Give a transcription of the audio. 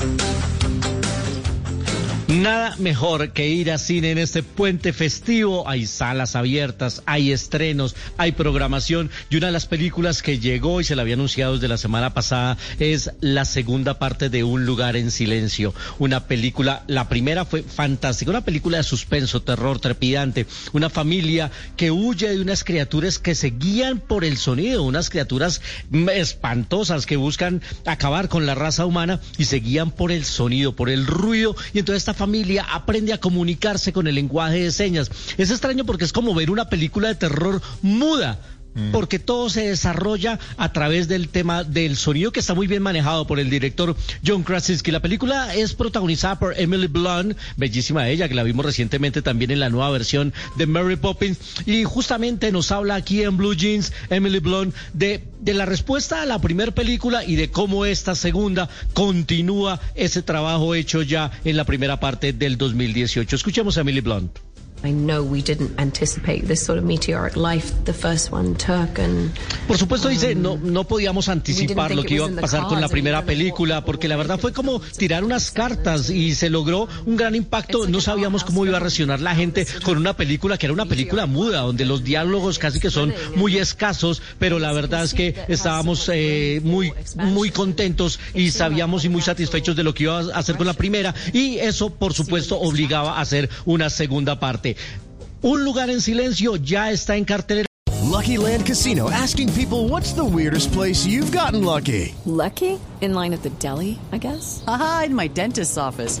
Thank you. Nada mejor que ir a cine en este puente festivo. Hay salas abiertas, hay estrenos, hay programación y una de las películas que llegó y se la había anunciado desde la semana pasada es la segunda parte de Un lugar en silencio. Una película, la primera fue fantástica, una película de suspenso, terror trepidante, una familia que huye de unas criaturas que se guían por el sonido, unas criaturas espantosas que buscan acabar con la raza humana y se guían por el sonido, por el ruido y entonces esta familia aprende a comunicarse con el lenguaje de señas. Es extraño porque es como ver una película de terror muda porque todo se desarrolla a través del tema del sonido que está muy bien manejado por el director John Krasinski. La película es protagonizada por Emily Blunt, bellísima ella, que la vimos recientemente también en la nueva versión de Mary Poppins, y justamente nos habla aquí en Blue Jeans Emily Blunt de, de la respuesta a la primera película y de cómo esta segunda continúa ese trabajo hecho ya en la primera parte del 2018. Escuchemos a Emily Blunt. I know we didn't anticipate this sort of meteoric life the first one took and Por supuesto dice, no no podíamos anticipar lo que iba a pasar con la primera película porque la verdad fue como tirar unas cartas y se logró un gran impacto, no sabíamos cómo iba a reaccionar la gente con una película que era una película muda donde los diálogos casi que son muy escasos, pero la verdad es que estábamos eh, muy muy contentos y sabíamos y muy satisfechos de lo que iba a hacer con la primera. Y eso por supuesto obligaba a hacer una segunda parte. Un lugar en silencio ya está en cartelera. Lucky Land Casino asking people what's the weirdest place you've gotten lucky? Lucky? In line at the deli, I guess? Aha, in my dentist's office.